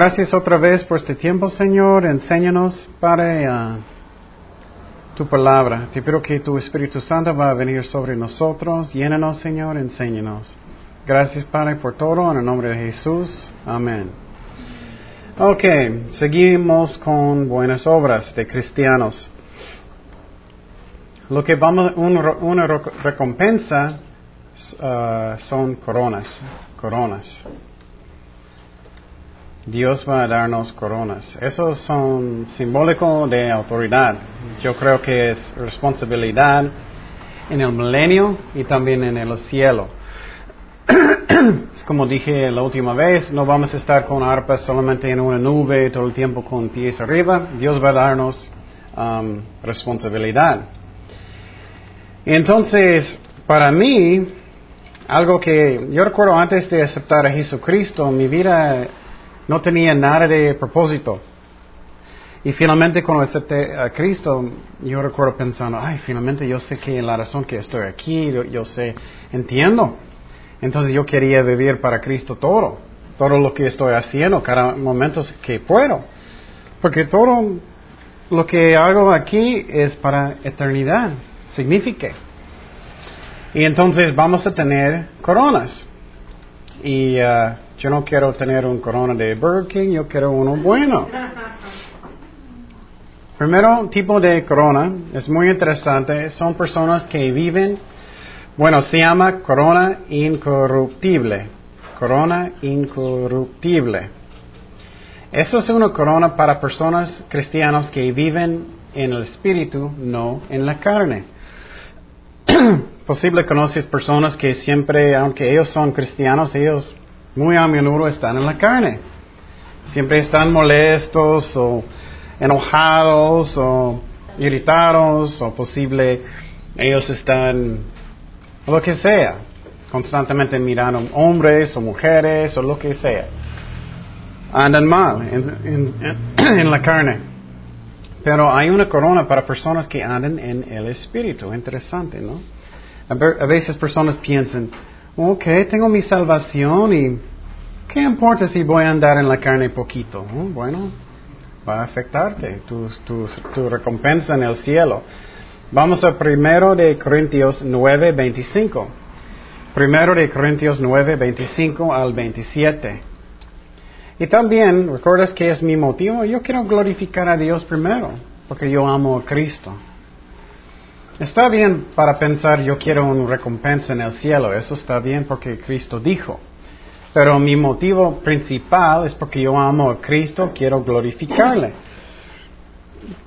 Gracias otra vez por este tiempo, Señor. Enséñanos, Padre, tu palabra. Te pido que tu Espíritu Santo va a venir sobre nosotros. Llénanos, Señor, enséñanos. Gracias, Padre, por todo. En el nombre de Jesús. Amén. Ok, seguimos con buenas obras de cristianos. Lo que vamos, una, recompensa uh, son coronas, coronas. Dios va a darnos coronas. Esos son simbólicos de autoridad. Yo creo que es responsabilidad en el milenio y también en el cielo. es como dije la última vez, no vamos a estar con arpas solamente en una nube todo el tiempo con pies arriba. Dios va a darnos um, responsabilidad. Entonces, para mí, algo que yo recuerdo antes de aceptar a Jesucristo, mi vida no tenía nada de propósito. Y finalmente cuando acepté a Cristo, yo recuerdo pensando, ay, finalmente yo sé que la razón que estoy aquí, yo, sé, entiendo. Entonces yo quería vivir para Cristo todo, todo lo que estoy haciendo, cada momento que puedo. Porque todo lo que hago aquí es para eternidad signifique. Y entonces vamos a tener coronas. Y uh, yo no quiero tener un corona de Burger King, yo quiero uno bueno. Primero tipo de corona es muy interesante, son personas que viven, bueno, se llama corona incorruptible, corona incorruptible. Eso es una corona para personas cristianas que viven en el espíritu, no en la carne. Posible conoces personas que siempre, aunque ellos son cristianos, ellos muy a menudo están en la carne. Siempre están molestos o enojados o irritados o posible ellos están lo que sea, constantemente mirando hombres o mujeres o lo que sea. Andan mal en la carne. Pero hay una corona para personas que andan en el espíritu. Interesante, ¿no? A veces personas piensan, ok, tengo mi salvación y ¿qué importa si voy a andar en la carne poquito? Oh, bueno, va a afectarte tu, tu, recompensa en el cielo. Vamos a primero de Corintios 9, 25. Primero de Corintios 9, 25 al 27. Y también, ¿recuerdas que es mi motivo? Yo quiero glorificar a Dios primero, porque yo amo a Cristo. Está bien para pensar, yo quiero una recompensa en el cielo, eso está bien porque Cristo dijo. Pero mi motivo principal es porque yo amo a Cristo, quiero glorificarle.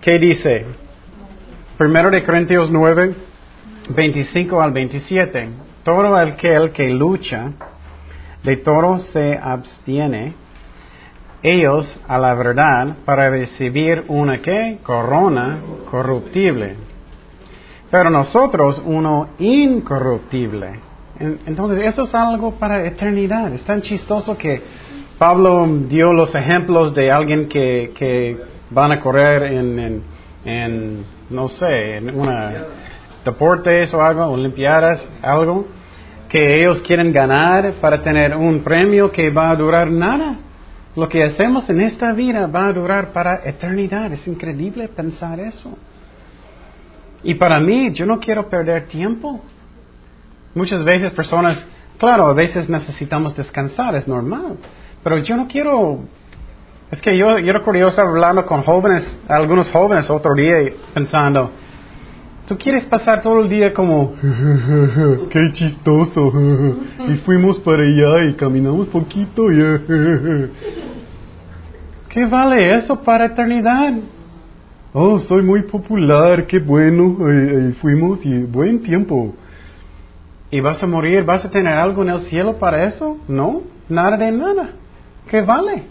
¿Qué dice? Primero de Corintios 9, 25 al 27. Todo aquel que lucha, de todo se abstiene ellos a la verdad para recibir una que corona corruptible, pero nosotros uno incorruptible. Entonces, esto es algo para eternidad. Es tan chistoso que Pablo dio los ejemplos de alguien que, que van a correr en, en, no sé, en una deportes o algo, olimpiadas, algo, que ellos quieren ganar para tener un premio que va a durar nada. Lo que hacemos en esta vida va a durar para eternidad. Es increíble pensar eso. Y para mí, yo no quiero perder tiempo. Muchas veces personas, claro, a veces necesitamos descansar, es normal. Pero yo no quiero... Es que yo, yo recuerdo, yo estaba hablando con jóvenes, algunos jóvenes otro día, pensando, Tú quieres pasar todo el día como, qué chistoso, y fuimos para allá y caminamos poquito. ¿Qué vale eso para eternidad? Oh, soy muy popular, qué bueno, y fuimos y buen tiempo. ¿Y vas a morir? ¿Vas a tener algo en el cielo para eso? No, nada de nada. ¿Qué vale?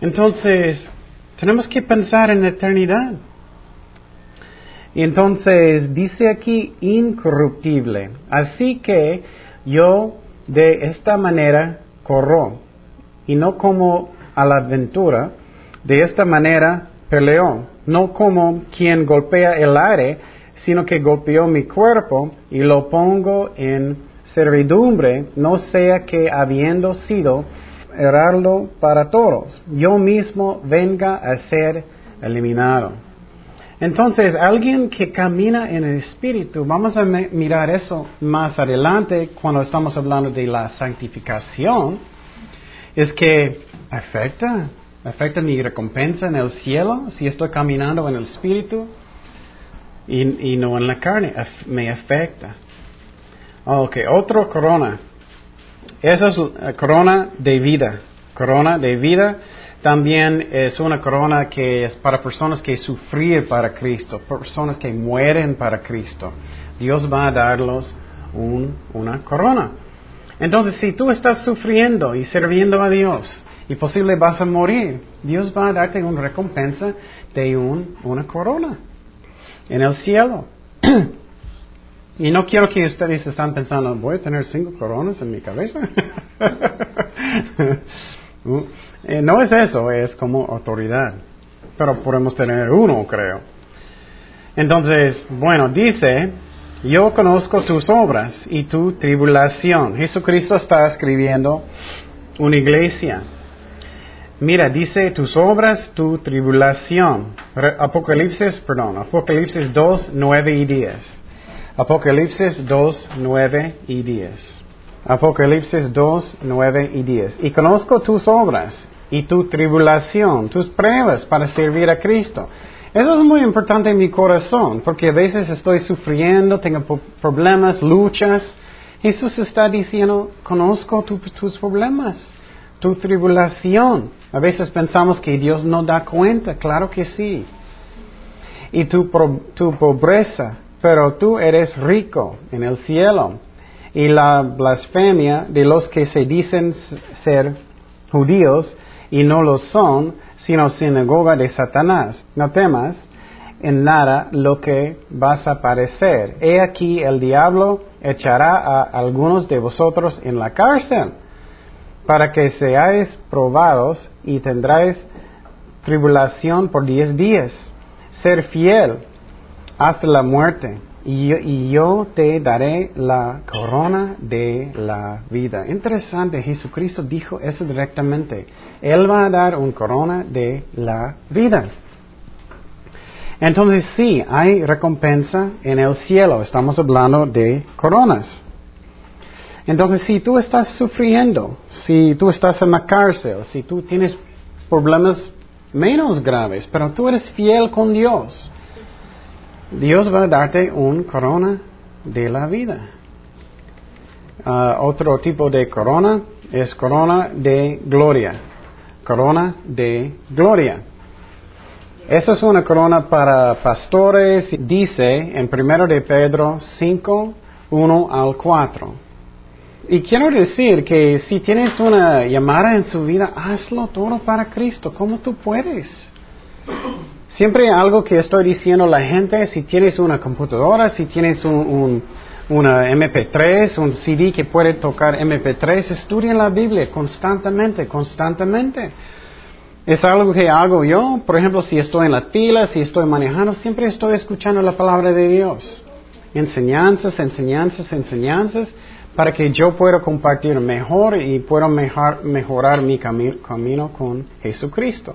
Entonces, tenemos que pensar en eternidad. Y entonces dice aquí incorruptible. Así que yo de esta manera corro y no como a la aventura, de esta manera peleó, no como quien golpea el aire, sino que golpeó mi cuerpo y lo pongo en servidumbre, no sea que habiendo sido errarlo para todos. Yo mismo venga a ser eliminado. Entonces, alguien que camina en el Espíritu, vamos a mirar eso más adelante cuando estamos hablando de la santificación, es que afecta, afecta mi recompensa en el cielo si estoy caminando en el Espíritu y, no en la carne, me afecta. Ok, otro corona. Esa es la corona de vida. Corona de vida también es una corona que es para personas que sufren para Cristo, personas que mueren para Cristo. Dios va a darlos una corona. Entonces, si tú estás sufriendo y sirviendo a Dios y posible vas a morir, Dios va a darte una recompensa de una corona en el cielo. y no quiero que ustedes estén pensando, voy a tener cinco coronas en mi cabeza. Uh, eh, no es eso, es como autoridad. Pero podemos tener uno, creo. Entonces, bueno, dice, yo conozco tus obras y tu tribulación. Jesucristo está escribiendo una iglesia. Mira, dice tus obras, tu tribulación. Apocalipsis, perdón, Apocalipsis 2, 9 y 10. Apocalipsis 2, 9 y 10. Apocalipsis 2, 9 y 10. Y conozco tus obras y tu tribulación, tus pruebas para servir a Cristo. Eso es muy importante en mi corazón, porque a veces estoy sufriendo, tengo problemas, luchas. Jesús está diciendo, conozco tus problemas, tu tribulación. A veces pensamos que Dios no da cuenta, claro que sí. Y tu, tu pobreza, pero tú eres rico en el cielo y la blasfemia de los que se dicen ser judíos y no lo son, sino sinagoga de Satanás. No temas en nada lo que vas a parecer. He aquí el diablo echará a algunos de vosotros en la cárcel para que seáis probados y tendráis tribulación por diez días. Ser fiel hasta la muerte y yo, te daré la corona de la vida. Interesante, Jesucristo dijo eso directamente. Él va a dar una corona de la vida. Entonces sí, hay recompensa en el cielo. Estamos hablando de coronas. Entonces si tú estás sufriendo, si tú estás en la cárcel, si tú tienes problemas menos graves, pero tú eres fiel con Dios, Dios va a darte un corona de la vida. Ah, otro tipo de corona es corona de gloria. Corona de gloria. Esa es una corona para pastores, dice en 1 de Pedro 5, 1 al 4. Y quiero decir que si tienes una llamada en su vida, hazlo todo para Cristo, como tú puedes. Siempre algo que estoy diciendo a la gente, si tienes una computadora, si tienes un, una MP3, un CD que puede tocar MP3, estudien la Biblia constantemente, constantemente. Es algo que hago yo, por ejemplo, si estoy en la fila, si estoy manejando, siempre estoy escuchando la palabra de Dios. Enseñanzas, enseñanzas, enseñanzas, para que yo pueda compartir mejor y pueda mejorar mi camino con Jesucristo.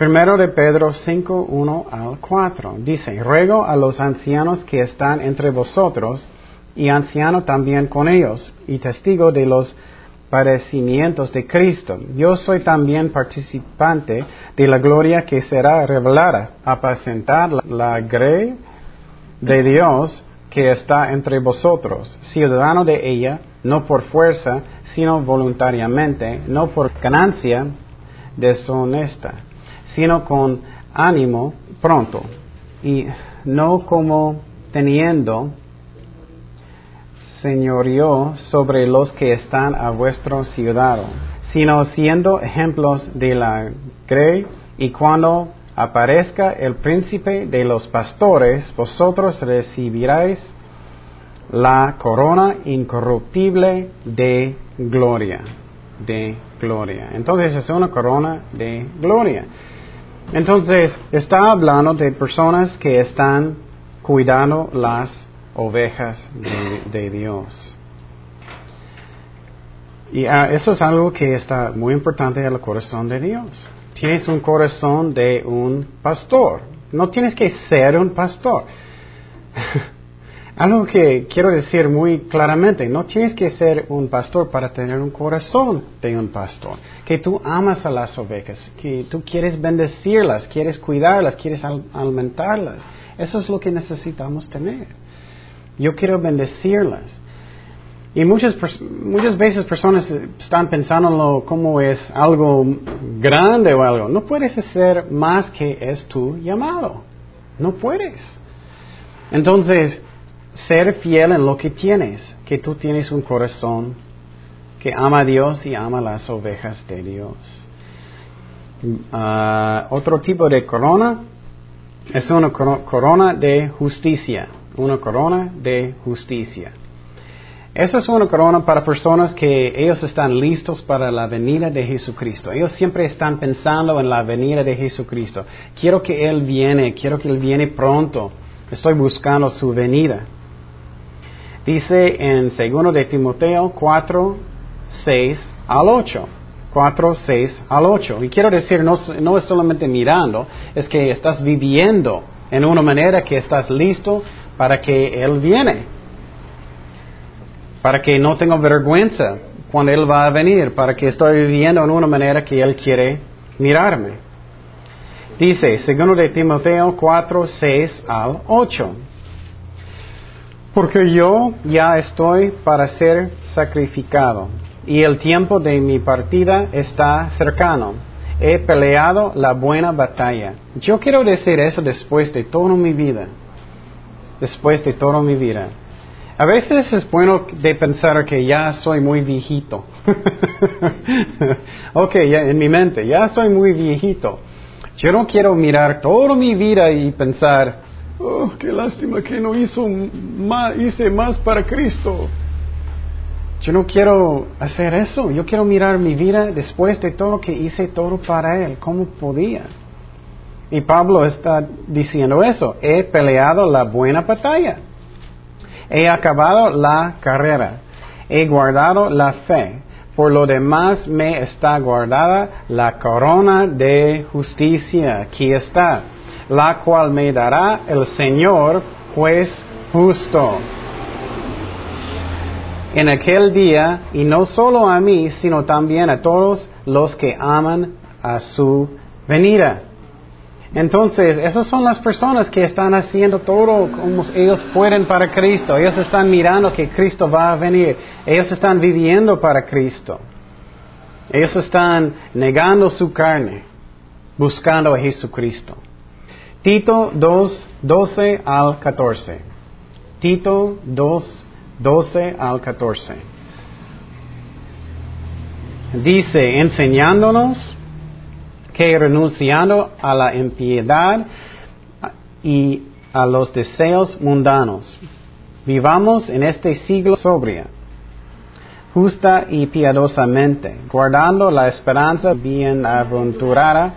Primero de Pedro 5, 1 al 4. Dice, ruego a los ancianos que están entre vosotros, y anciano también con ellos, y testigo de los padecimientos de Cristo. Yo soy también participante de la gloria que será revelada, apacentar la, la de Dios que está entre vosotros, ciudadano de ella, no por fuerza, sino voluntariamente, no por ganancia deshonesta sino con ánimo pronto, y no como teniendo señorío sobre los que están a vuestro ciudad, sino siendo ejemplos de la grey, y cuando aparezca el príncipe de los pastores, vosotros recibiréis la corona incorruptible de gloria, de gloria. Entonces es una corona de gloria. Entonces, está hablando de personas que están cuidando las ovejas de, Dios. Y ah, eso es algo que está muy importante en el corazón de Dios. Tienes un corazón de un pastor. No tienes que ser un pastor. algo que quiero decir muy claramente, no tienes que ser un pastor para tener un corazón de un pastor. Que tú amas a las ovejas, que tú quieres bendecirlas, quieres cuidarlas, quieres alimentarlas. Eso es lo que necesitamos tener. Yo quiero bendecirlas. Y muchas, muchas veces personas están pensando como es algo grande o algo. No puedes hacer más que es tu llamado. No puedes. Entonces, ser fiel en lo que tienes, que tú tienes un corazón que ama a Dios y ama las ovejas de Dios. Ah, otro tipo de corona es una corona de justicia, una corona de justicia. Esa es una corona para personas que ellos están listos para la venida de Jesucristo. Ellos siempre están pensando en la venida de Jesucristo. Quiero que Él viene, quiero que Él viene pronto. Estoy buscando su venida. Dice en 2 de Timoteo 4, 6 al 8. 4, 6 al 8. Y quiero decir, no, no es solamente mirando, es que estás viviendo en una manera que estás listo para que Él viene para que no tenga vergüenza cuando Él va a venir, para que estoy viviendo en una manera que Él quiere mirarme. Dice, segundo de Timoteo 4, 6 al 8. Porque yo ya estoy para ser sacrificado y el tiempo de mi partida está cercano. He peleado la buena batalla. Yo quiero decir eso después de toda mi vida. Después de toda mi vida. A veces es bueno de pensar que ya soy muy viejito. ok, ya en mi mente, ya soy muy viejito. Yo no quiero mirar toda mi vida y pensar, oh, qué lástima que no hizo más, hice más para Cristo. Yo no quiero hacer eso. Yo quiero mirar mi vida después de todo lo que hice todo para Él. ¿Cómo podía? Y Pablo está diciendo eso. He peleado la buena batalla. He acabado la carrera, he guardado la fe. Por lo demás me está guardada la corona de justicia, aquí está, la cual me dará el Señor, juez justo. En aquel día, y no solo a mí, sino también a todos los que aman a su venida. Entonces, esas son las personas que están haciendo todo como ellos pueden para Cristo. Ellos están mirando que Cristo va a venir. Ellos están viviendo para Cristo. Ellos están negando su carne, buscando a Jesucristo. Tito 2, 12 al 14. Tito 2, 12 al 14. Dice, enseñándonos que renunciando a la impiedad y a los deseos mundanos, vivamos en este siglo sobria, justa y piadosamente, guardando la esperanza bienaventurada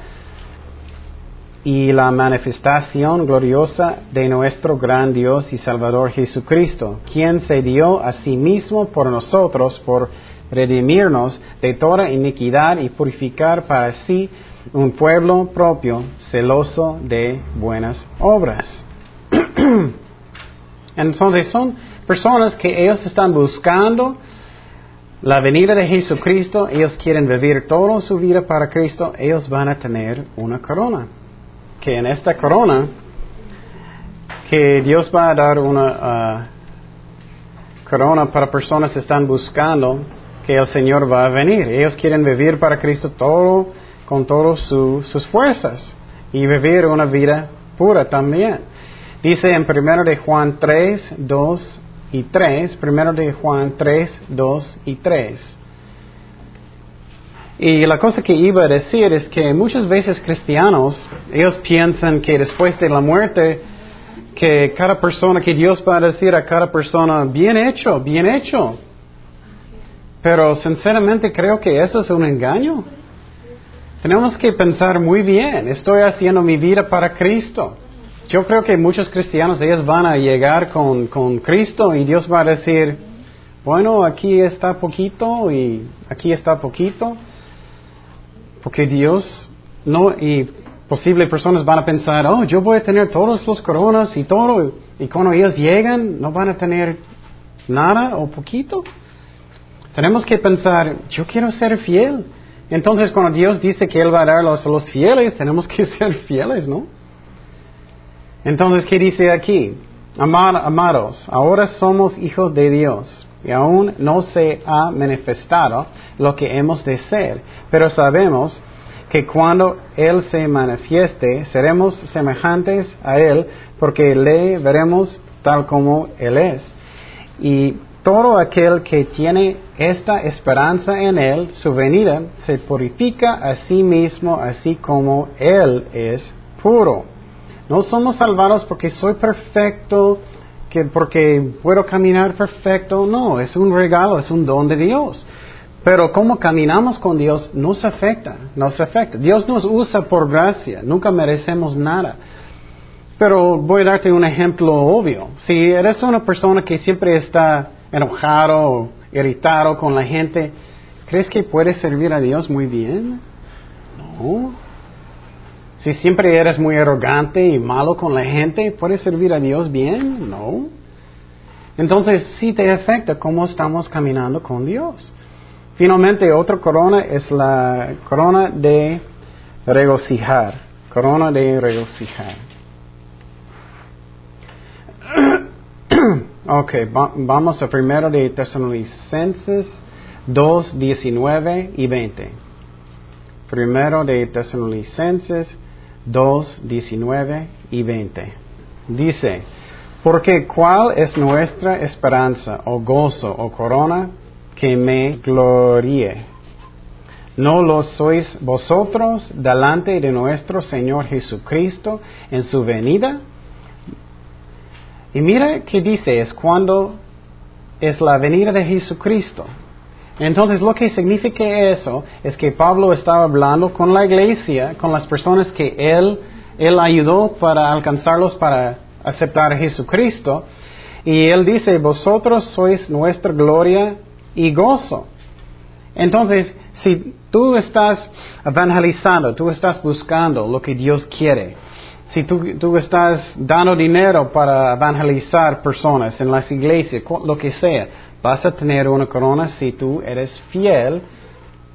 y la manifestación gloriosa de nuestro gran Dios y Salvador Jesucristo, quien se dio a sí mismo por nosotros, por redimirnos de toda iniquidad y purificar para sí un pueblo propio celoso de buenas obras. Entonces son personas que ellos están buscando la venida de Jesucristo, ellos quieren vivir toda su vida para Cristo, ellos van a tener una corona. Que en esta corona, que Dios va a dar una uh, corona para personas que están buscando que el Señor va a venir. Ellos quieren vivir para Cristo todo con todas sus fuerzas y vivir una vida pura también. Dice en 1 de Juan 3, 2 y 3, 1 de Juan 3, 2 y 3. Y la cosa que iba a decir es que muchas veces cristianos, ellos piensan que después de la muerte, que cada persona, que Dios va a decir a cada persona, bien hecho, bien hecho. Pero sinceramente creo que eso es un engaño. Tenemos que pensar muy bien, estoy haciendo mi vida para Cristo. Yo creo que muchos cristianos, ellos van a llegar con, con Cristo y Dios va a decir, bueno, aquí está poquito y aquí está poquito. Porque Dios no, y posibles personas van a pensar, oh, yo voy a tener todos los coronas y todo, y cuando ellos llegan no van a tener nada o poquito. Tenemos que pensar, yo quiero ser fiel. Entonces, cuando Dios dice que Él va a dar a los fieles, tenemos que ser fieles, ¿no? Entonces, ¿qué dice aquí? amados, ahora somos hijos de Dios y aún no se ha manifestado lo que hemos de ser, pero sabemos que cuando Él se manifieste seremos semejantes a Él porque le veremos tal como Él es. Y todo aquel que tiene esta esperanza en Él, su venida, se purifica a sí mismo así como Él es puro. No somos salvados porque soy perfecto, que porque puedo caminar perfecto. No, es un regalo, es un don de Dios. Pero como caminamos con Dios nos afecta, nos afecta. Dios nos usa por gracia, nunca merecemos nada. Pero voy a darte un ejemplo obvio. Si eres una persona que siempre está enojado o irritado con la gente, ¿crees que puedes servir a Dios muy bien? No. Si siempre eres muy arrogante y malo con la gente, ¿puedes servir a Dios bien? No. Entonces sí te afecta cómo estamos caminando con Dios. Finalmente, otra corona es la corona de regocijar. Corona de regocijar. Ok, vamos a primero de Tesalonicenses 2, 19 y 20. Primero de Tesalonicenses 2, 19 y 20. Dice, porque cuál es nuestra esperanza o gozo o corona que me gloríe. ¿No lo sois vosotros delante de nuestro Señor Jesucristo en su venida? Y mira que dice, es cuando es la venida de Jesucristo. Entonces lo que significa eso es que Pablo estaba hablando con la iglesia, con las personas que él, él ayudó para alcanzarlos para aceptar a Jesucristo. Y él dice, vosotros sois nuestra gloria y gozo. Entonces, si tú estás evangelizando, tú estás buscando lo que Dios quiere, si tú, tú, estás dando dinero para evangelizar personas en las iglesias, lo que sea, Vas a tener una corona si tú eres fiel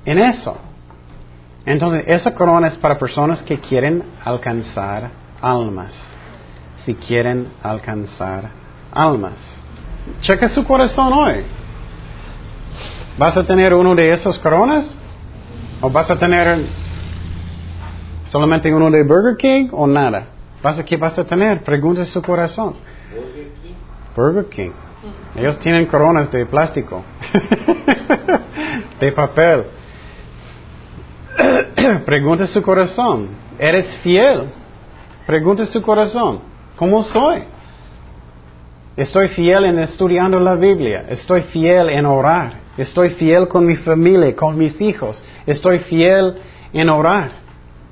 en eso. Entonces, esa corona es para personas que quieren alcanzar almas. Si quieren alcanzar almas. Checa su corazón hoy. ¿Vas a tener uno de esas coronas? ¿O vas a tener solamente uno de Burger King o nada? ¿Vas a, ¿Qué vas a tener? Pregunta su corazón. Burger King. Ellos tienen coronas de plástico, de papel. Pregunta su corazón, ¿eres fiel? Pregunta su corazón, ¿cómo soy? Estoy fiel en estudiando la Biblia, estoy fiel en orar, estoy fiel con mi familia, con mis hijos, estoy fiel en orar,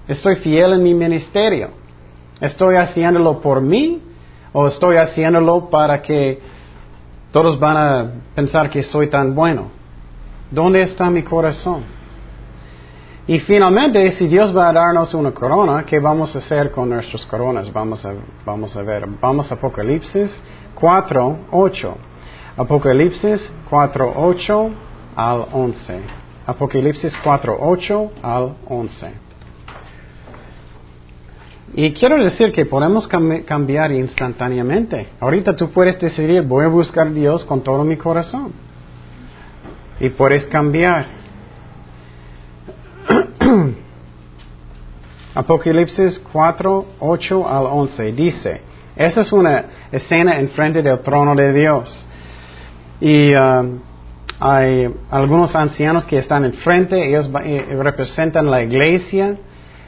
estoy fiel en mi ministerio. ¿Estoy haciéndolo por mí o estoy haciéndolo para que todos van a pensar que soy tan bueno. ¿Dónde está mi corazón? Y finalmente, si Dios va a darnos una corona, ¿qué vamos a hacer con nuestras coronas? Vamos a, vamos a ver. Vamos a Apocalipsis 4, 8. Apocalipsis 4, 8 al 11. Apocalipsis 4, 8 al 11. Y quiero decir que podemos cambiar instantáneamente. Ahorita tú puedes decidir, voy a buscar a Dios con todo mi corazón. Y puedes cambiar. Apocalipsis 4, 8 al 11 dice, esa es una escena enfrente del trono de Dios. Y um, hay algunos ancianos que están enfrente, ellos eh, representan la iglesia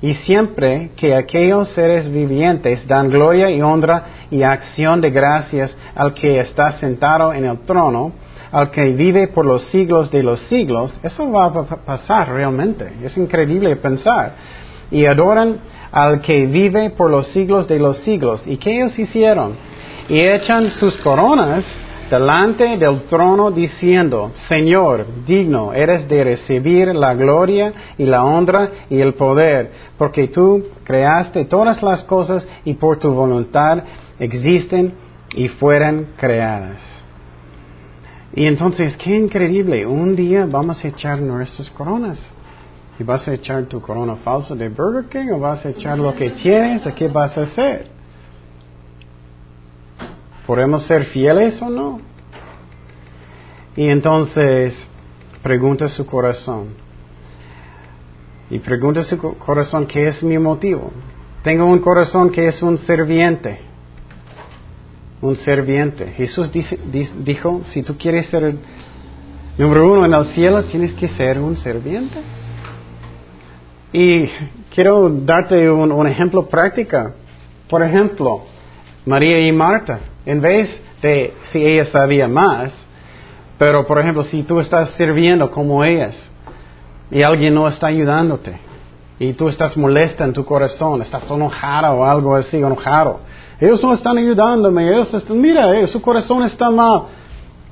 Y siempre que aquellos seres vivientes dan gloria y honra y acción de gracias al que está sentado en el trono, al que vive por los siglos de los siglos, eso va a pasar realmente. Es increíble pensar. Y adoran al que vive por los siglos de los siglos. ¿Y qué ellos hicieron? Y echan sus coronas delante del trono diciendo, Señor, digno eres de recibir la gloria y la honra y el poder, porque tú creaste todas las cosas y por tu voluntad existen y fueron creadas. Y entonces, qué increíble, un día vamos a echar nuestras coronas. ¿Y vas a echar tu corona falsa de Burger King o vas a echar lo que tienes? ¿A qué vas a hacer? ¿Podemos ser fieles o no? Y entonces pregunta su corazón. Y pregunta su corazón, ¿qué es mi motivo? Tengo un corazón que es un serviente. Un serviente. Jesús dijo, si tú quieres ser número uno en el cielo, tienes que ser un serviente. Y quiero darte un ejemplo práctico. Por ejemplo, María y Marta. En vez de si ella sabía más, pero por ejemplo, si tú estás sirviendo como ellas y alguien no está ayudándote y tú estás molesta en tu corazón, estás enojado o algo así, enojado, ellos no están ayudándome, ellos están, mira, eh, su corazón está mal.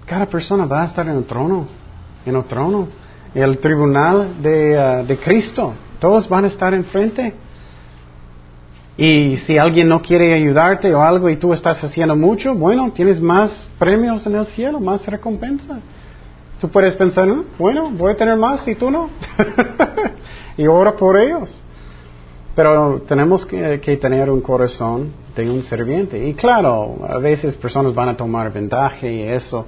Cada persona va a estar en el trono, en el trono, en el tribunal de, uh, de Cristo. Todos van a estar enfrente. Y si alguien no quiere ayudarte o algo y tú estás haciendo mucho, bueno, tienes más premios en el cielo, más recompensa. Tú puedes pensar, bueno, voy a tener más y tú no. y ora por ellos. Pero tenemos que, tener un corazón de un serviente. Y claro, a veces personas van a tomar ventaja y eso.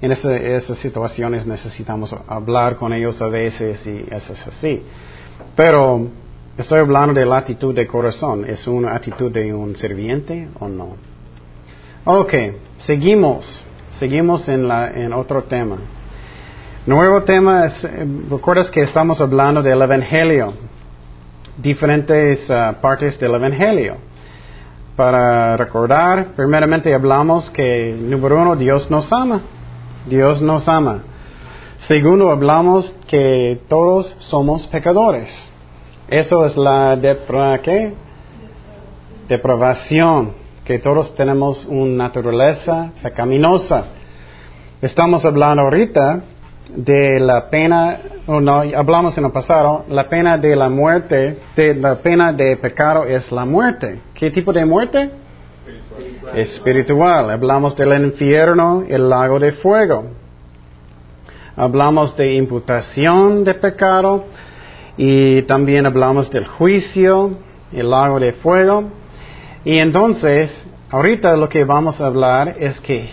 En esas situaciones necesitamos hablar con ellos a veces y eso es así. Pero Estoy hablando de la actitud de corazón. ¿Es una actitud de un serviente o no? Ok, seguimos. Seguimos en, la, en otro tema. Nuevo tema es, eh, recuerdas que estamos hablando del Evangelio, diferentes uh, partes del Evangelio. Para recordar, primeramente hablamos que, número uno, Dios nos ama. Dios nos ama. Segundo, hablamos que todos somos pecadores. Eso es la depra, ¿qué? depravación, que todos tenemos una naturaleza pecaminosa. Estamos hablando ahorita de la pena, o no, hablamos en el pasado, la pena de la muerte, de la pena de pecado es la muerte. ¿Qué tipo de muerte? Espiritual. Espiritual. Hablamos del infierno, el lago de fuego. Hablamos de imputación de pecado y también hablamos del juicio, el lago de fuego. Y entonces, ahorita lo que vamos a hablar es que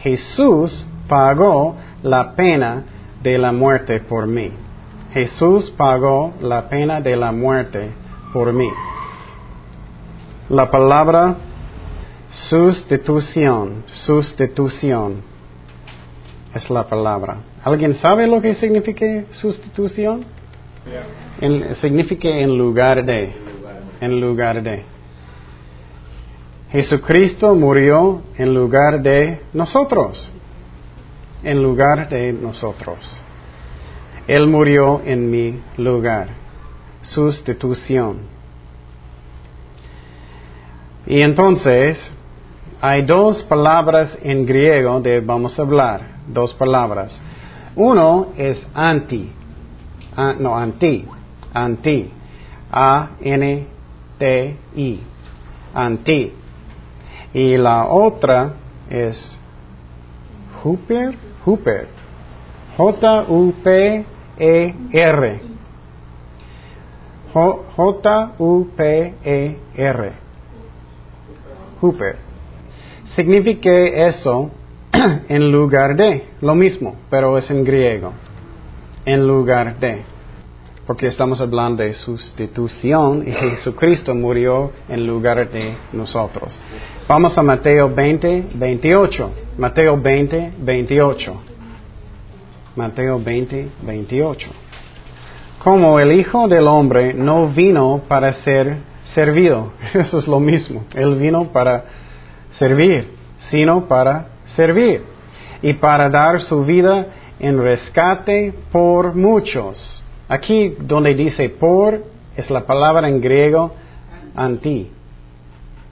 Jesús pagó la pena de la muerte por mí. Jesús pagó la pena de la muerte por mí. La palabra sustitución, sustitución es la palabra. ¿Alguien sabe lo que significa sustitución? Significa en lugar de. En lugar de. Jesucristo murió en lugar de nosotros. En lugar de nosotros. Él murió en mi lugar. Sustitución. Y entonces, hay dos palabras en griego de vamos a hablar. Dos palabras. Uno es anti Ah, no, anti, anti, A-N-T-I, anti. Y la otra es Hooper, Hooper, J-U-P-E-R. J-U-P-E-R. Hooper. Significa eso en lugar de, lo mismo, pero es en griego en lugar de. Porque estamos hablando de sustitución y Jesucristo murió en lugar de nosotros. Vamos a Mateo 20, 28. Mateo 20, 28. Mateo 20, 28. como el Hijo del Hombre no vino para ser servido. Eso es lo mismo. Él vino para servir, sino para servir. Y para dar su vida en rescate por muchos. Aquí donde dice por es la palabra en griego anti.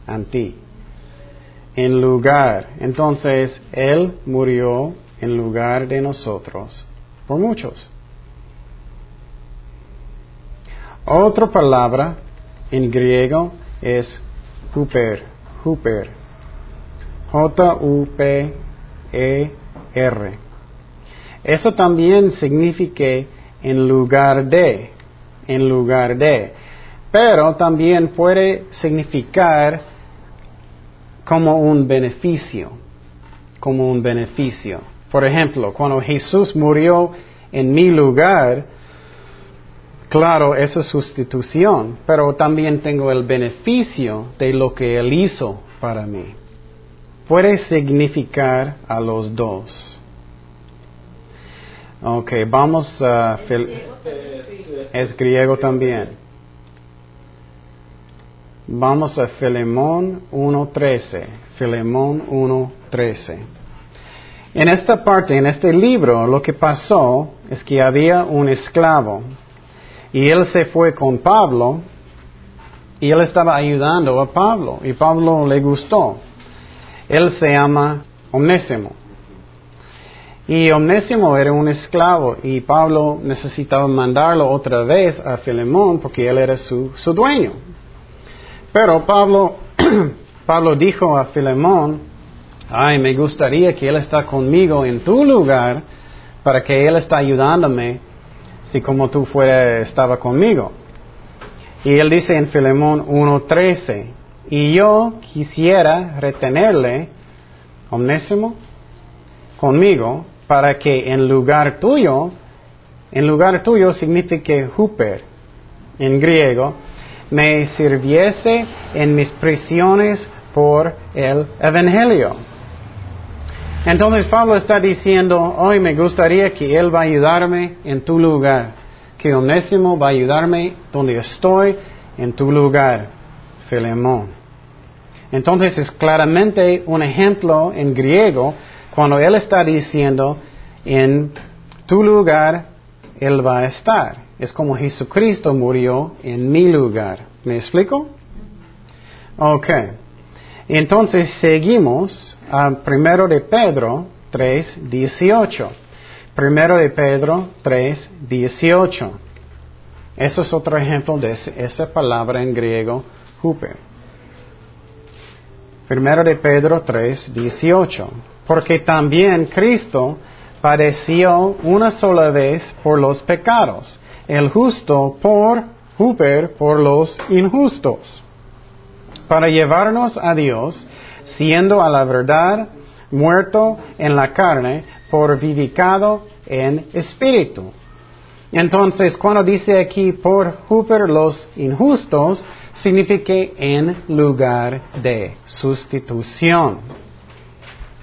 Anti. En lugar. Entonces, Él murió en lugar de nosotros por muchos. Otra palabra en griego es huper, huper. J-U-P-E-R. Eso también significa en lugar de, en lugar de. Pero también puede significar como un beneficio, como un beneficio. Por ejemplo, cuando Jesús murió en mi lugar, claro, eso es sustitución, pero también tengo el beneficio de lo que Él hizo para mí. Puede significar a los dos. Ok, vamos a... Es griego también. Vamos a Filemón 1.13. Filemón 1.13. En esta parte, en este libro, lo que pasó es que había un esclavo y él se fue con Pablo y él estaba ayudando a Pablo y Pablo le gustó. Él se llama Omnésimo. Y Omnésimo era un esclavo y Pablo necesitaba mandarlo otra vez a Filemón porque él era su, su dueño. Pero Pablo, Pablo dijo a Filemón, ay, me gustaría que Él está conmigo en tu lugar para que Él está ayudándome si como tú fuera, estaba conmigo. Y Él dice en Filemón 1.13, y yo quisiera retenerle, omnésimo, conmigo, para que en lugar tuyo, en lugar tuyo significa huper en griego, me sirviese en mis prisiones por el Evangelio. Entonces Pablo está diciendo, hoy me gustaría que Él va a ayudarme en tu lugar, que Onésimo va a ayudarme donde estoy, en tu lugar, Filemón. Entonces es claramente un ejemplo en griego cuando Él está diciendo, en tu lugar Él va a estar. Es como Jesucristo murió en mi lugar. ¿Me explico? Ok. Entonces seguimos a primero de Pedro 3, 18. Primero de Pedro 3, 18. Eso es otro ejemplo de esa palabra en griego, huper. Primero de Pedro 3, 18. Porque también Cristo padeció una sola vez por los pecados, el justo por huper por los injustos para llevarnos a Dios, siendo a la verdad muerto en la carne, por vivificado en espíritu. Entonces, cuando dice aquí por Júpiter los injustos, significa en lugar de sustitución.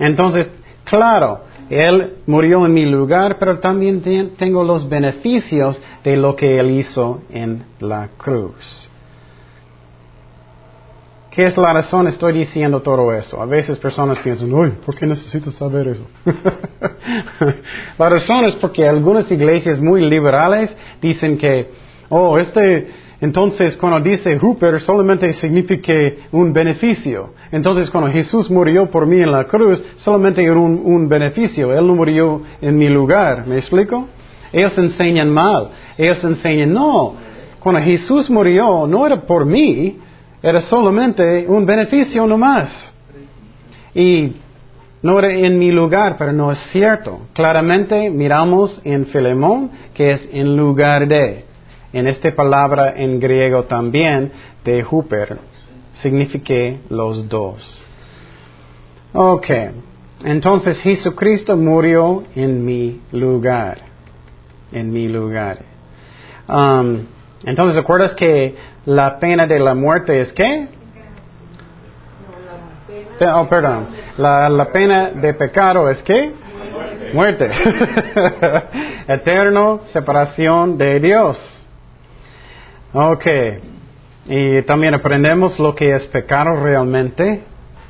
Entonces, claro, Él murió en mi lugar, pero también tengo los beneficios de lo que Él hizo en la cruz. ¿Qué es la razón estoy diciendo todo eso? A veces personas piensan, uy, ¿por qué necesito saber eso? la razón es porque algunas iglesias muy liberales dicen que, oh, este, entonces cuando dice Hooper solamente significa un beneficio. Entonces cuando Jesús murió por mí en la cruz, solamente era un, beneficio. Él no murió en mi lugar. ¿Me explico? Ellos enseñan mal. Ellos enseñan, no, cuando Jesús murió no era por mí, era solamente un beneficio nomás. Y no era en mi lugar, pero no es cierto. Claramente miramos en Filemón que es en lugar de. En esta palabra en griego también, de Hooper, significa los dos. Ok, entonces Jesucristo murió en mi lugar. En mi lugar. Um, entonces, ¿recuerdas que la pena de la muerte es qué? Oh, perdón. La, pena de pecado es qué? Muerte. Eterno, separación de Dios. Ok. Y también aprendemos lo que es pecado realmente.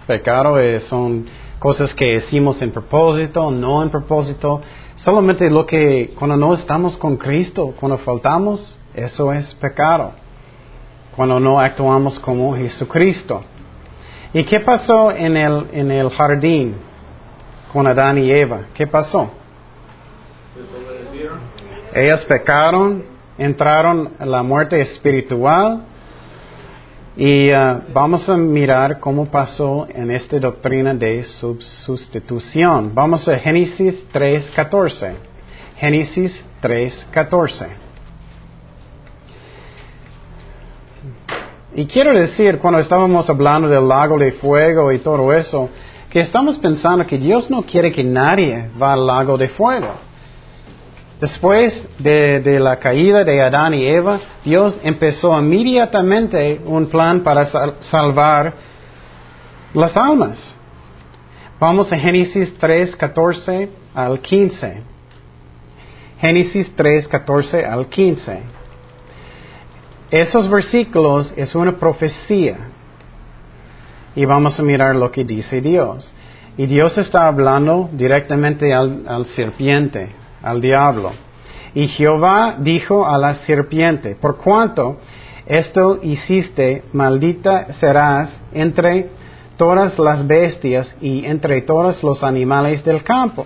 Pecado es, son cosas que hicimos en propósito, no en propósito. Solamente lo que cuando no estamos con Cristo, cuando faltamos, eso es pecado. Cuando no actuamos como Jesucristo. ¿Y qué pasó en el, en el jardín con Adán y Eva? ¿Qué pasó? Ellas pecaron, entraron en la muerte espiritual y uh, vamos a mirar cómo pasó en esta doctrina de sustitución. Vamos a Génesis 3.14. Génesis 3.14. Y quiero decir, cuando estábamos hablando del lago de fuego y todo eso, que estamos pensando que Dios no quiere que nadie va al lago de fuego. Después de, la caída de Adán y Eva, Dios empezó inmediatamente un plan para salvar las almas. Vamos a Génesis 3, 14 al 15. Génesis 3, 14 al 15. Esos versículos es una profecía. Y vamos a mirar lo que dice Dios. Y Dios está hablando directamente al, al serpiente, al diablo. Y Jehová dijo a la serpiente, por cuanto esto hiciste, maldita serás entre todas las bestias y entre todos los animales del campo.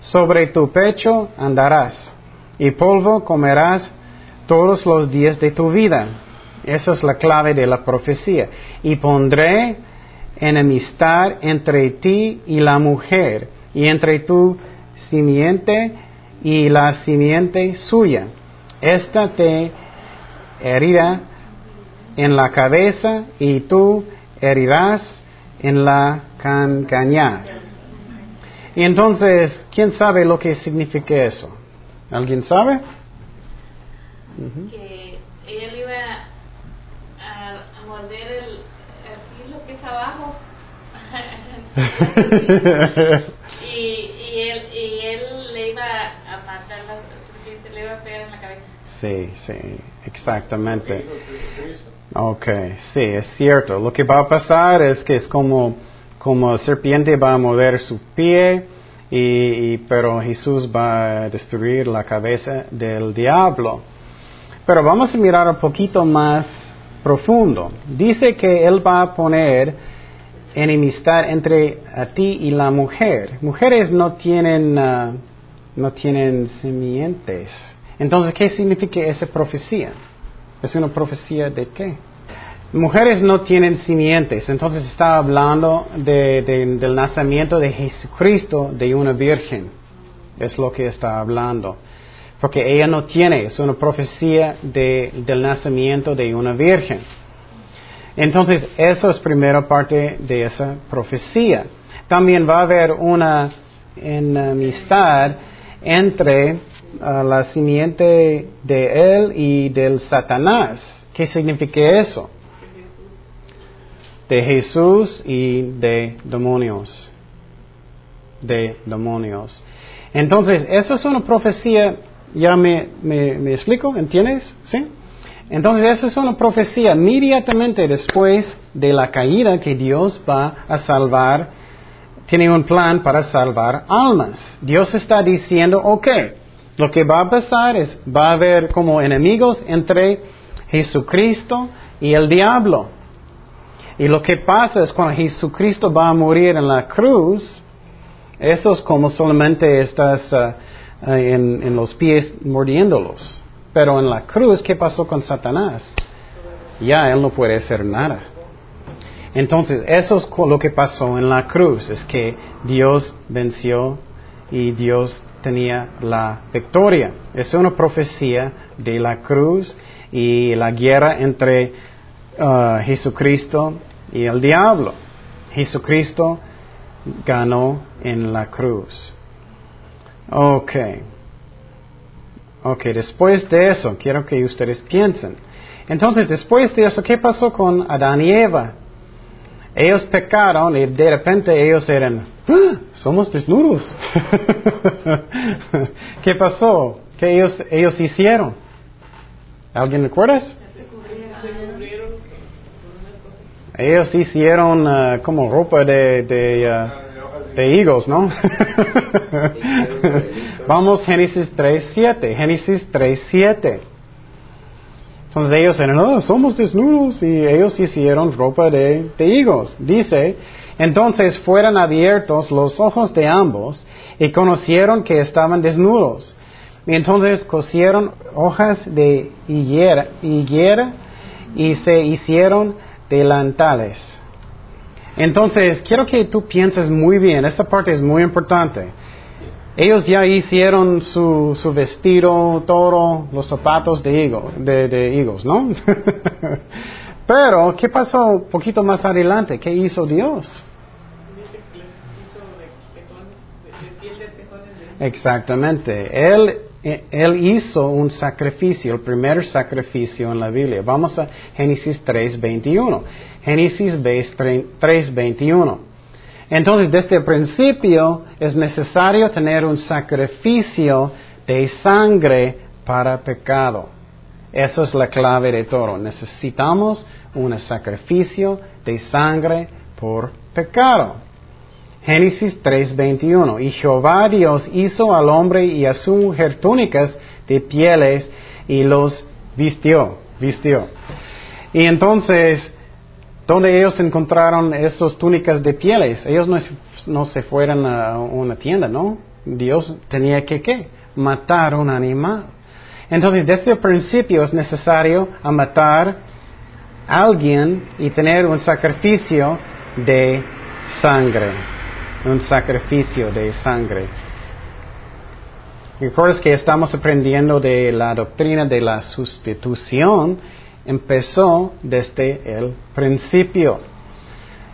Sobre tu pecho andarás, y polvo comerás todos los días de tu vida. Esa es la clave de la profecía. Y pondré enemistad entre ti y la mujer, y entre tu simiente y la simiente suya. Esta te herirá en la cabeza y tú herirás en la cancaña. Y entonces, ¿quién sabe lo que significa eso? ¿Alguien sabe? Que él iba a, morder el, filo que está abajo. Sí, sí, exactamente. Ok, sí, es cierto. Lo que va a pasar es que es como, como serpiente va a morder su pie, y, pero Jesús va a destruir la cabeza del diablo. Pero vamos a mirar un poquito más profundo. Dice que Él va a poner enemistad entre a ti y la mujer. Mujeres no tienen, uh, no tienen simientes. Entonces, ¿qué significa esa profecía? ¿Es una profecía de qué? Mujeres no tienen simientes, entonces está hablando del nacimiento de Jesucristo de una virgen. Es lo que está hablando. Porque ella no tiene, es una profecía del nacimiento de una virgen. Entonces, eso es primera parte de esa profecía. También va a haber una enemistad entre uh, la simiente de él y del Satanás. ¿Qué significa eso? De Jesús y de demonios. De demonios. Entonces, eso es una profecía, ¿ya me, me explico? ¿Entiendes? ¿Sí? Entonces esa es una profecía inmediatamente después de la caída que Dios va a salvar, tiene un plan para salvar almas. Dios está diciendo, ok, lo que va a pasar es, va a haber como enemigos entre Jesucristo y el diablo. Y lo que pasa es cuando Jesucristo va a morir en la cruz, eso es como solamente estás uh, uh, en los pies mordiéndolos. Pero en la cruz, ¿qué pasó con Satanás? Ya él no puede hacer nada. Entonces, eso es lo que pasó en la cruz, es que Dios venció y Dios tenía la victoria. Es una profecía de la cruz y la guerra entre uh, Jesucristo y el diablo. Jesucristo ganó en la cruz. Okay. Ok, después de eso, quiero que ustedes piensen. Entonces, después de eso, ¿qué pasó con Adán y Eva? Ellos pecaron y de repente ellos eran, ¡Ah! somos desnudos. ¿Qué pasó? ¿Qué ellos, ellos hicieron? ¿Alguien recuerdas? Ellos hicieron uh, como ropa de, de, uh, de higos, ¿no? Vamos, Génesis 3.7. Génesis 3.7. Entonces ellos eran, oh, somos desnudos y ellos hicieron ropa de, de higos. Dice, entonces fueron abiertos los ojos de ambos y conocieron que estaban desnudos. Y entonces cosieron hojas de higuera, y se hicieron delantales. Entonces, quiero que tú pienses muy bien, esta parte es muy importante. Ellos ya hicieron su, su vestido, todo, los zapatos de, higo, de, de ¿no? Pero, ¿qué pasó un poquito más adelante? ¿Qué hizo Dios? Exactamente. Él, él hizo un sacrificio, el primer sacrificio en la Biblia. Vamos a Génesis 3.21. Génesis 3.21. Entonces, desde el principio es necesario tener un sacrificio de sangre para pecado. Eso es la clave de todo. Necesitamos un sacrificio de sangre por pecado. Génesis 3:21. Y Jehová Dios hizo al hombre y a su mujer túnicas de pieles y los vistió, vistió. Y entonces, ¿dónde ellos encontraron esas túnicas de pieles? Ellos no, se fueron a una tienda, ¿no? Dios tenía que, ¿qué? Matar un animal. Entonces, desde el principio es necesario matar a alguien y tener un sacrificio de sangre un sacrificio de sangre. Recuerdas que estamos aprendiendo de la doctrina de la sustitución, empezó desde el principio.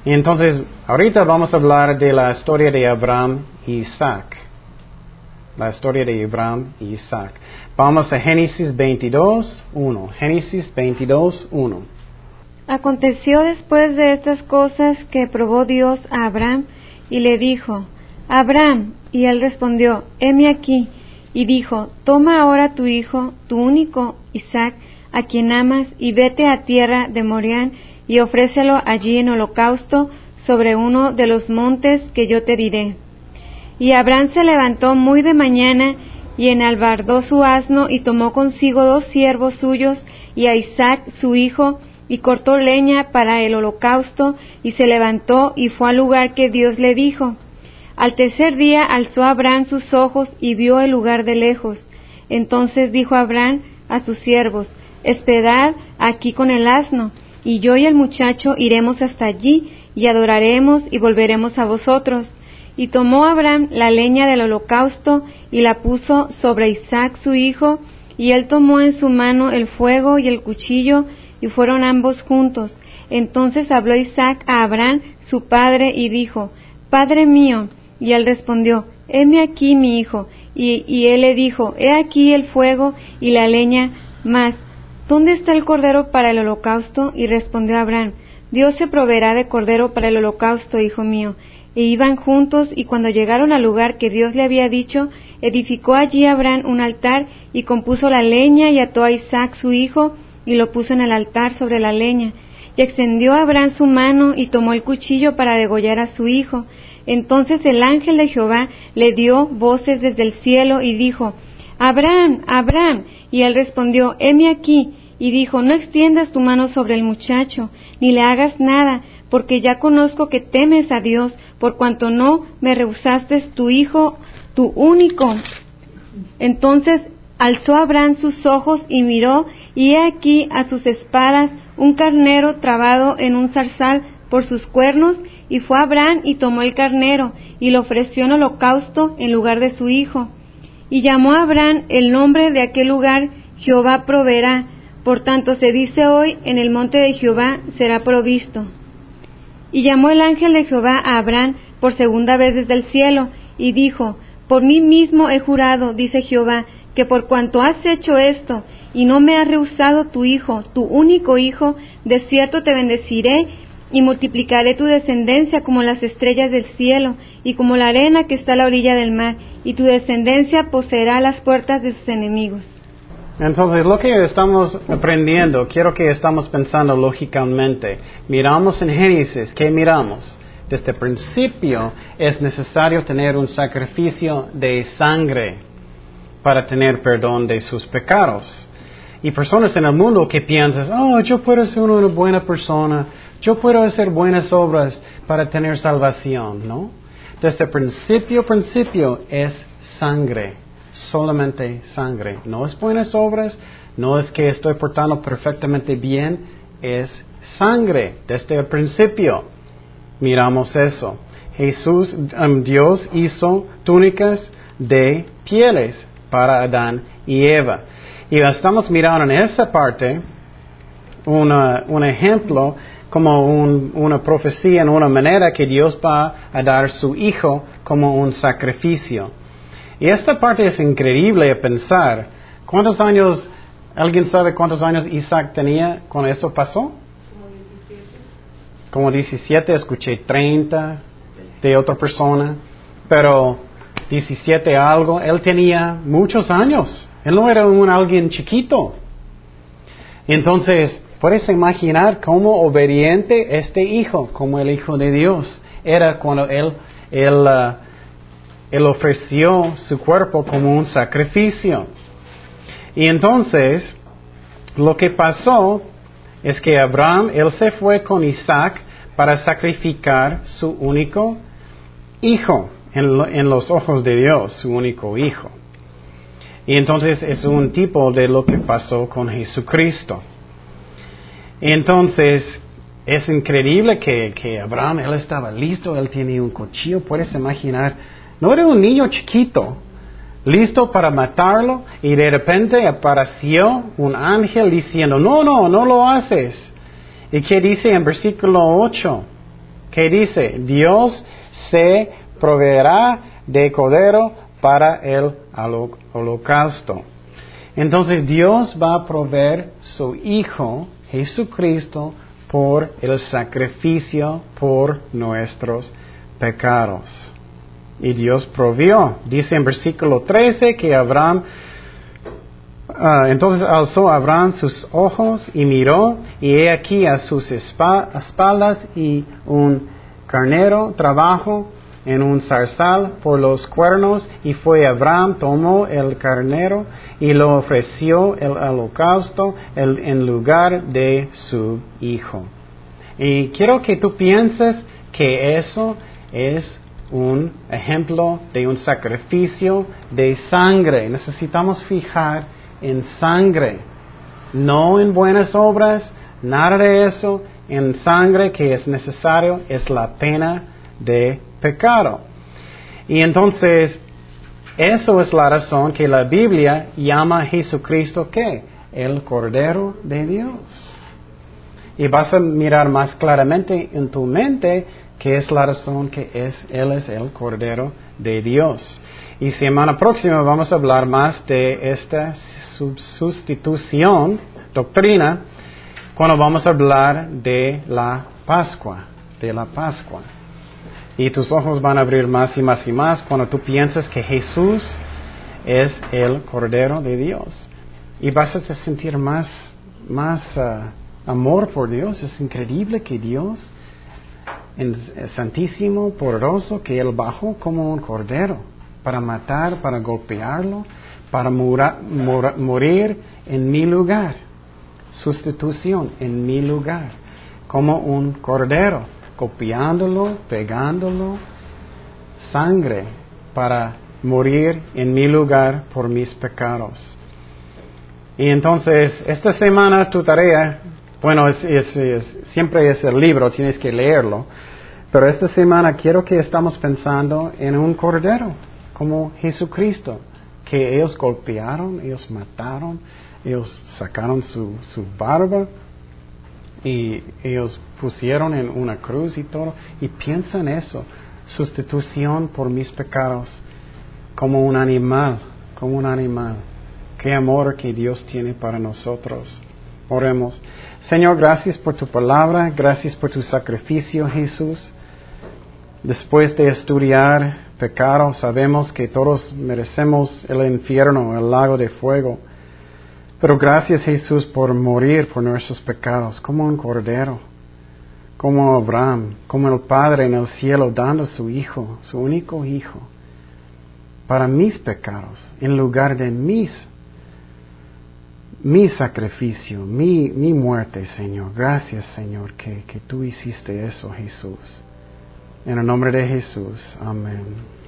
Y entonces, ahorita vamos a hablar de la historia de Abraham y Isaac. La historia de Abraham y Isaac. Vamos a Génesis 22, 1. Génesis 22, 1. Aconteció después de estas cosas que probó Dios a Abraham y le dijo, Abraham, y él respondió, heme aquí, y dijo, toma ahora tu hijo, tu único Isaac, a quien amas, y vete a tierra de Morián, y ofrécelo allí en holocausto sobre uno de los montes que yo te diré. Y Abraham se levantó muy de mañana, y enalbardó su asno, y tomó consigo dos siervos suyos, y a Isaac su hijo, y cortó leña para el holocausto, y se levantó y fue al lugar que Dios le dijo. Al tercer día alzó Abraham sus ojos y vio el lugar de lejos. Entonces dijo Abraham a sus siervos, Esperad aquí con el asno, y yo y el muchacho iremos hasta allí, y adoraremos y volveremos a vosotros. Y tomó Abraham la leña del holocausto, y la puso sobre Isaac su hijo, y él tomó en su mano el fuego y el cuchillo, y fueron ambos juntos. Entonces habló Isaac a Abraham, su padre, y dijo, Padre mío. Y él respondió, Heme aquí, mi hijo. Y, y él le dijo, He aquí el fuego y la leña, mas, ¿dónde está el cordero para el holocausto? Y respondió Abraham, Dios se proveerá de cordero para el holocausto, hijo mío. E iban juntos, y cuando llegaron al lugar que Dios le había dicho, edificó allí Abraham un altar, y compuso la leña, y ató a Isaac su hijo, y lo puso en el altar sobre la leña. Y extendió Abraham su mano y tomó el cuchillo para degollar a su hijo. Entonces el ángel de Jehová le dio voces desde el cielo y dijo, Abraham, Abraham. Y él respondió, heme aquí. Y dijo, no extiendas tu mano sobre el muchacho, ni le hagas nada, porque ya conozco que temes a Dios, por cuanto no me rehusaste tu hijo, tu único. Entonces alzó Abraham sus ojos y miró, y he aquí a sus espadas un carnero trabado en un zarzal por sus cuernos, y fue Abraham y tomó el carnero, y lo ofreció en holocausto en lugar de su hijo. Y llamó a Abraham el nombre de aquel lugar, Jehová proveerá. Por tanto se dice hoy, en el monte de Jehová será provisto. Y llamó el ángel de Jehová a Abraham por segunda vez desde el cielo, y dijo, Por mí mismo he jurado, dice Jehová, que por cuanto has hecho esto y no me has rehusado tu hijo, tu único hijo, de cierto te bendeciré y multiplicaré tu descendencia como las estrellas del cielo y como la arena que está a la orilla del mar, y tu descendencia poseerá las puertas de sus enemigos. Entonces, lo que estamos aprendiendo, quiero que estamos pensando lógicamente. Miramos en Génesis, ¿qué miramos? Desde el principio es necesario tener un sacrificio de sangre para tener perdón de sus pecados. Y personas en el mundo que piensan, oh, yo puedo ser una buena persona, yo puedo hacer buenas obras para tener salvación, ¿no? Desde el principio, principio es sangre, solamente sangre. No es buenas obras, no es que estoy portando perfectamente bien, es sangre desde el principio. Miramos eso. Jesús, um, Dios hizo túnicas de pieles para Adán y Eva. Y estamos mirando en esa parte un ejemplo como una profecía en una manera que Dios va a dar su hijo como un sacrificio. Y esta parte es increíble pensar. ¿Cuántos años, alguien sabe cuántos años Isaac tenía cuando eso pasó? Como 17, escuché 30 de otra persona, pero 17 algo, él tenía muchos años. Él no era un alguien chiquito. Entonces, puedes imaginar cómo obediente este hijo, como el hijo de Dios, era cuando él, él, uh, él ofreció su cuerpo como un sacrificio. Y entonces, lo que pasó es que Abraham, él se fue con Isaac para sacrificar su único hijo en, los ojos de Dios, su único hijo. Y entonces es un tipo de lo que pasó con Jesucristo. Entonces, es increíble que, que, Abraham, él estaba listo, él tenía un cuchillo, puedes imaginar, no era un niño chiquito, listo para matarlo, y de repente apareció un ángel diciendo, no, no, no lo haces. ¿Y qué dice en versículo 8? ¿Qué dice? Dios se proveerá de cordero para el holocausto. Entonces Dios va a proveer su Hijo, Jesucristo, por el sacrificio por nuestros pecados. Y Dios provió. Dice en versículo 13 que Abraham, ah, entonces alzó Abraham sus ojos y miró, y he aquí a sus espaldas y un carnero trabajo en un zarzal por los cuernos y fue Abraham, tomó el carnero y lo ofreció el holocausto en lugar de su hijo. Y quiero que tú pienses que eso es un ejemplo de un sacrificio de sangre. Necesitamos fijar en sangre, no en buenas obras, nada de eso, en sangre que es necesario, es la pena de pecado. Y entonces, eso es la razón que la Biblia llama a Jesucristo ¿qué? El Cordero de Dios. Y vas a mirar más claramente en tu mente que es la razón que es, Él es el Cordero de Dios. Y semana próxima vamos a hablar más de esta sustitución, doctrina, cuando vamos a hablar de la Pascua, de la Pascua. Y tus ojos van a abrir más y más y más cuando tú piensas que Jesús es el Cordero de Dios. Y vas a sentir más, más ah, amor por Dios. Es increíble que Dios, es santísimo, poderoso, que Él bajó como un Cordero para matar, para golpearlo, para morir en mi lugar. Sustitución en mi lugar, como un Cordero copiándolo, pegándolo, sangre para morir en mi lugar por mis pecados. Y entonces, esta semana tu tarea, bueno, siempre es el libro, tienes que leerlo, pero esta semana quiero que estamos pensando en un cordero, como Jesucristo, que ellos golpearon, ellos mataron, ellos sacaron su, su barba, y ellos pusieron en una cruz y todo, y piensan eso, sustitución por mis pecados, como un animal, como un animal. Qué amor que Dios tiene para nosotros. Oremos. Señor, gracias por tu palabra, gracias por tu sacrificio, Jesús. Después de estudiar pecado, sabemos que todos merecemos el infierno, el lago de fuego. Pero gracias Jesús por morir por nuestros pecados, como un cordero, como Abraham, como el Padre en el cielo dando su Hijo, su único Hijo, para mis pecados, en lugar de mis, mi sacrificio, mi, mi muerte, Señor. Gracias, Señor, que, que tú hiciste eso, Jesús. En el nombre de Jesús, amén.